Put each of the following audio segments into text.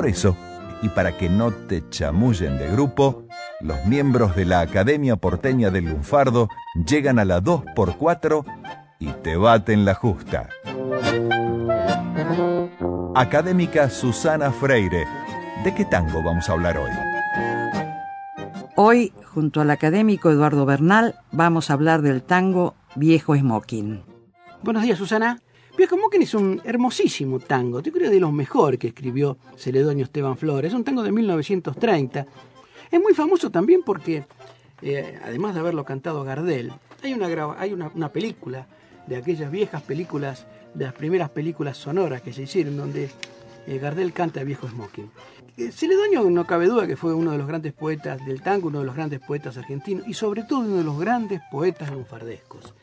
Por eso, y para que no te chamullen de grupo, los miembros de la Academia Porteña del Lunfardo llegan a la 2x4 y te baten la justa. Académica Susana Freire, ¿de qué tango vamos a hablar hoy? Hoy, junto al académico Eduardo Bernal, vamos a hablar del tango Viejo Smoking. Buenos días, Susana. Viejo Smoking es un hermosísimo tango, yo creo de los mejores que escribió Celedonio Esteban Flores. Es un tango de 1930. Es muy famoso también porque, eh, además de haberlo cantado Gardel, hay, una, hay una, película de aquellas viejas películas, de las primeras películas sonoras que se hicieron, donde eh, Gardel canta Viejo Smoking. Eh, Celedonio no cabe duda que fue uno de los grandes poetas del tango, uno de los grandes poetas argentinos y sobre todo uno de los grandes poetas lunfardescos.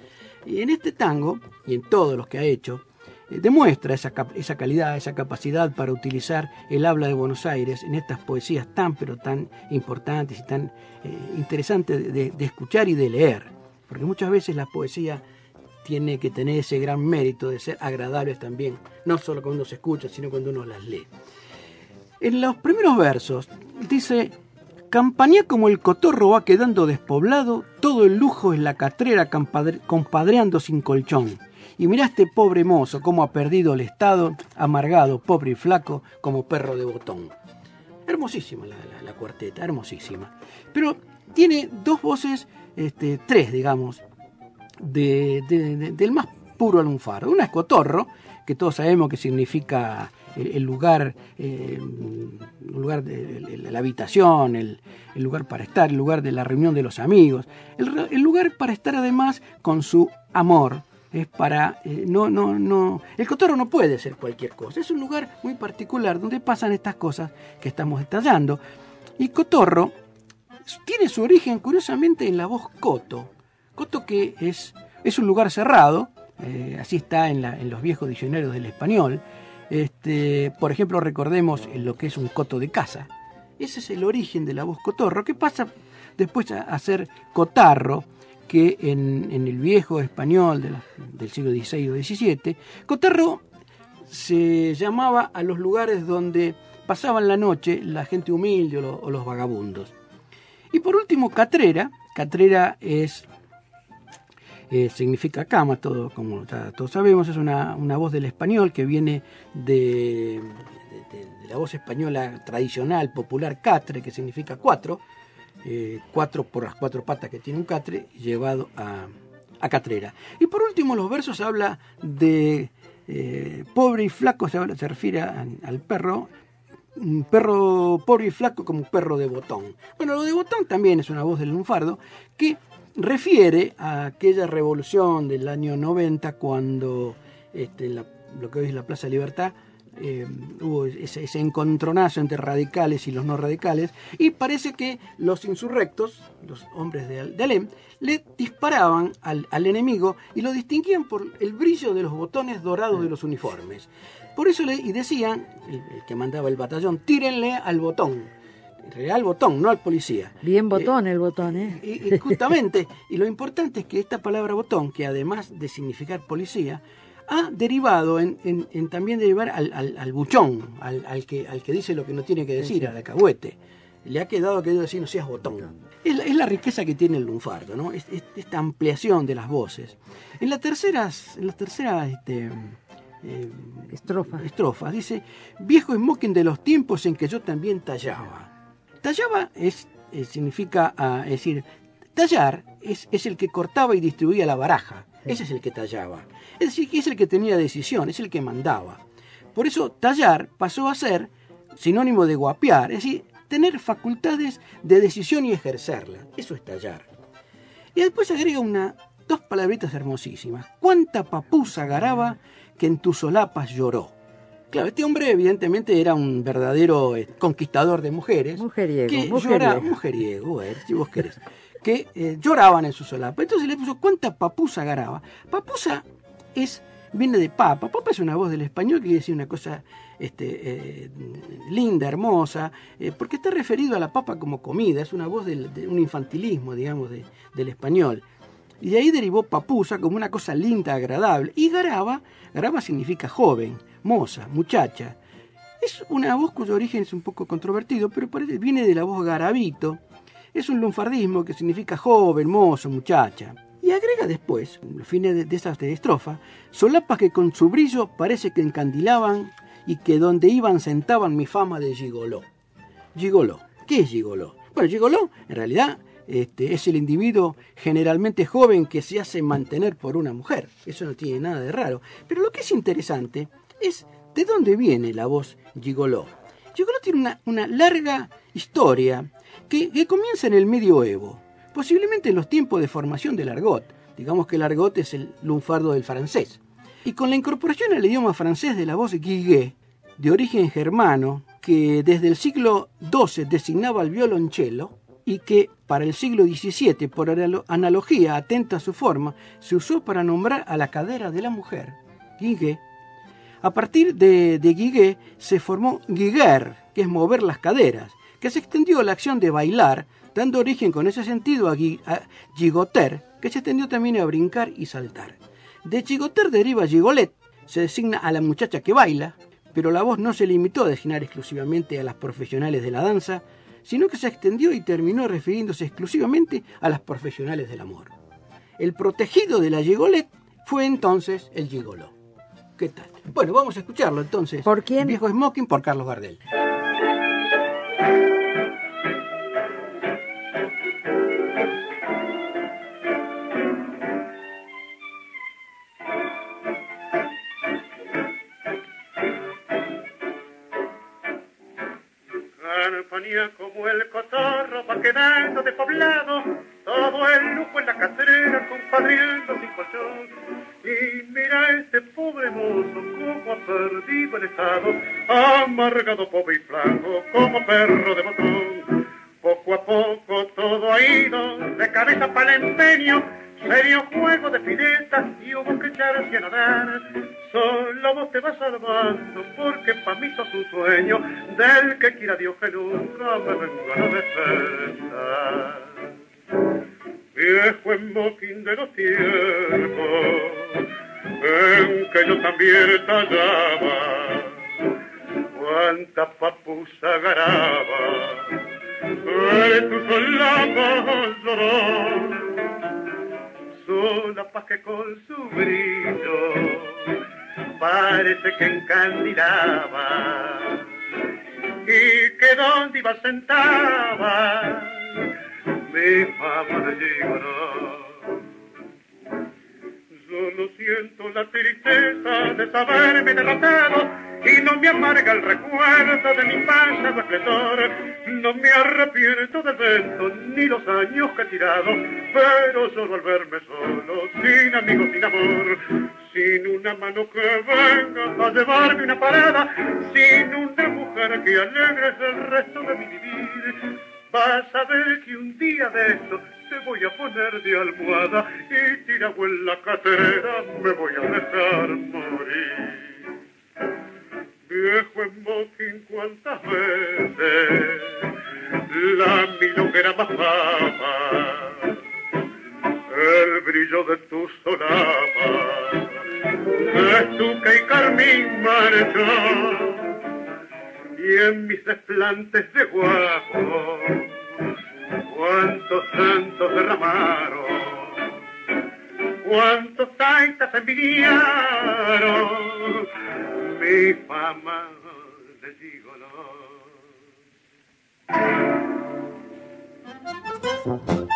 Y en este tango, y en todos los que ha hecho, demuestra esa, esa, calidad, esa capacidad para utilizar el habla de Buenos Aires en estas poesías tan pero tan importantes y tan interesantes de, escuchar y de leer. Porque muchas veces la poesía tiene que tener ese gran mérito de ser agradables también, no solo cuando se escucha, sino cuando uno las lee. En los primeros versos dice, Campaña como el cotorro va quedando despoblado, todo el lujo es la catrera compadreando sin colchón. Y mira este pobre mozo cómo ha perdido el estado, amargado, pobre y flaco, como perro de botón. Hermosísima la, cuarteta, hermosísima. Pero tiene dos voces, este, tres digamos, del más puro alunfardo. Una es cotorro, que todos sabemos que significa el, lugar, eh, lugar de, la habitación, el, lugar para estar, el lugar de la reunión de los amigos, el, lugar para estar además con su amor. Es para eh, no no no el cotorro no puede ser cualquier cosa. Es un lugar muy particular donde pasan estas cosas que estamos detallando. Y cotorro tiene su origen curiosamente en la voz coto. Coto que es es un lugar cerrado eh, así está en, en los viejos diccionarios del español. Este, por ejemplo, recordemos lo que es un coto de casa. Ese es el origen de la voz cotorro, que pasa después a, ser cotarro, que en, el viejo español del siglo XVI o XVII, cotarro se llamaba a los lugares donde pasaban la noche la gente humilde o los vagabundos. Y por último, catrera. Catrera es eh, significa cama, todo, como todos sabemos, es una, voz del español que viene de, la voz española tradicional, popular, catre, que significa cuatro, eh, cuatro por las cuatro patas que tiene un catre, llevado a, catrera. Y por último, los versos habla de eh, pobre y flaco, se, se refiere al perro, un perro pobre y flaco como un perro de botón. Bueno, lo de botón también es una voz del lunfardo que refiere a aquella revolución del año 90 cuando este, lo que hoy es la Plaza Libertad eh, hubo ese, encontronazo entre radicales y los no radicales y parece que los insurrectos, los hombres de, Alem, le disparaban al, enemigo y lo distinguían por el brillo de los botones dorados de los uniformes. Por eso le y decían, el que mandaba el batallón, tírenle al botón real botón, no al policía. Bien eh, botón el botón, ¿eh? Y, justamente, y lo importante es que esta palabra botón, que además de significar policía, ha derivado en, también derivar al, buchón, al, que, al que dice lo que no tiene que decir, al alcahuete. Le ha quedado que decir no seas botón. Es la, es la, riqueza que tiene el lunfardo, ¿no? esta ampliación de las voces. En las terceras, en las terceras este, eh, estrofa. estrofas dice, viejo smoking de los tiempos en que yo también tallaba Tallaba es, eh, significa, ah, es decir, tallar es, es, el que cortaba y distribuía la baraja. Ese es el que tallaba. Es decir, que es el que tenía decisión, es el que mandaba. Por eso tallar pasó a ser sinónimo de guapear, es decir, tener facultades de decisión y ejercerla. Eso es tallar. Y después agrega una, dos palabritas hermosísimas. Cuánta papusa garaba que en tus solapas lloró. Claro, este hombre evidentemente era un verdadero eh, conquistador de mujeres. Mujeriego, que mujeriego. llora- mujeriego, eh, si vos querés. Que eh, lloraban en su solapa. Entonces le puso, ¿cuánta papusa garaba? Papusa es, viene de papa. Papa es una voz del español que quiere decir una cosa este, eh, linda, hermosa, eh, porque está referido a la papa como comida. Es una voz del- de un infantilismo, digamos, de- del español. Y de ahí derivó papusa como una cosa linda, agradable. Y garaba, garaba significa joven, moza, muchacha. Es una voz cuyo origen es un poco controvertido, pero parece, viene de la voz garabito. Es un lunfardismo que significa joven, mozo, muchacha. Y agrega después, en los fines de, de esas de estrofa, solapas que con su brillo parece que encandilaban y que donde iban sentaban mi fama de gigoló. Gigoló. ¿Qué es gigoló? Bueno, gigoló en realidad este, es el individuo generalmente joven que se hace mantener por una mujer. Eso no tiene nada de raro. Pero lo que es interesante es de dónde viene la voz gigoló. Gigoló tiene una, una larga historia que, comienza en el medioevo, posiblemente en los tiempos de formación del argot. Digamos que el argot es el lunfardo del francés. Y con la incorporación al idioma francés de la voz guigué, de origen germano, que desde el siglo XII designaba al violonchelo y que para el siglo XVII, por analo- analogía atenta a su forma, se usó para nombrar a la cadera de la mujer, guigué. A partir de, de guigué se formó guiguer, que es mover las caderas, que se extendió a la acción de bailar, dando origen con ese sentido a, a gigoter, que se extendió también a brincar y saltar. De gigoter deriva gigolet, se designa a la muchacha que baila, pero la voz no se limitó a designar exclusivamente a las profesionales de la danza, sino que se extendió y terminó refiriéndose exclusivamente a las profesionales del amor. El protegido de la gigolet fue entonces el gigoló. ¿Qué tal? Bueno, vamos a escucharlo entonces. ¿Por quién? Viejo Smoking por Carlos Gardel. Como el cotorro va quedando de poblado, todo el lujo en la catrera compadriendo sin colchón. Y mira este pobre mozo como ha perdido el estado, amargado, pobre y flaco como perro de botón. Poco a poco todo ha ido de cabeza para el empeño, serio juego de piletas y hubo echarse a nadar. Solo vos te vas salvando porque pa' mí sos un sueño del que quiera Dios que nunca me vengan a despertar. Viejo esmoquín de los tiempos en que yo también tallaba cuánta papusa garaba de tu solapa lloró solapas que con su brillo parece que encandilaba y que donde iba sentaba mi fama de gigoló. Solo siento la tristeza de saberme derrotado y no me amarga el recuerdo de mi pasado esplendor. No me arrepiento del vento ni los años que he tirado, pero solo al verme solo, sin amigos, sin amor, sin una mano que venga a llevarme una parada, sin una mujer que alegre el resto de mi vivir. Vas a ver que un día de esto te voy a poner de almohada y tirado en la catera me voy a dejar morir. Estuca y carmín marchó y en mis desplantes de guapo cuántos santos derramaron cuántos taitas envidiaron mi fama de gigoló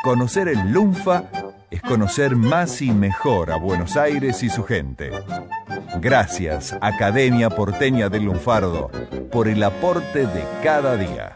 Conocer el Lunfa es conocer más y mejor a Buenos Aires y su gente. Gracias, Academia Porteña del Lunfardo, por el aporte de cada día.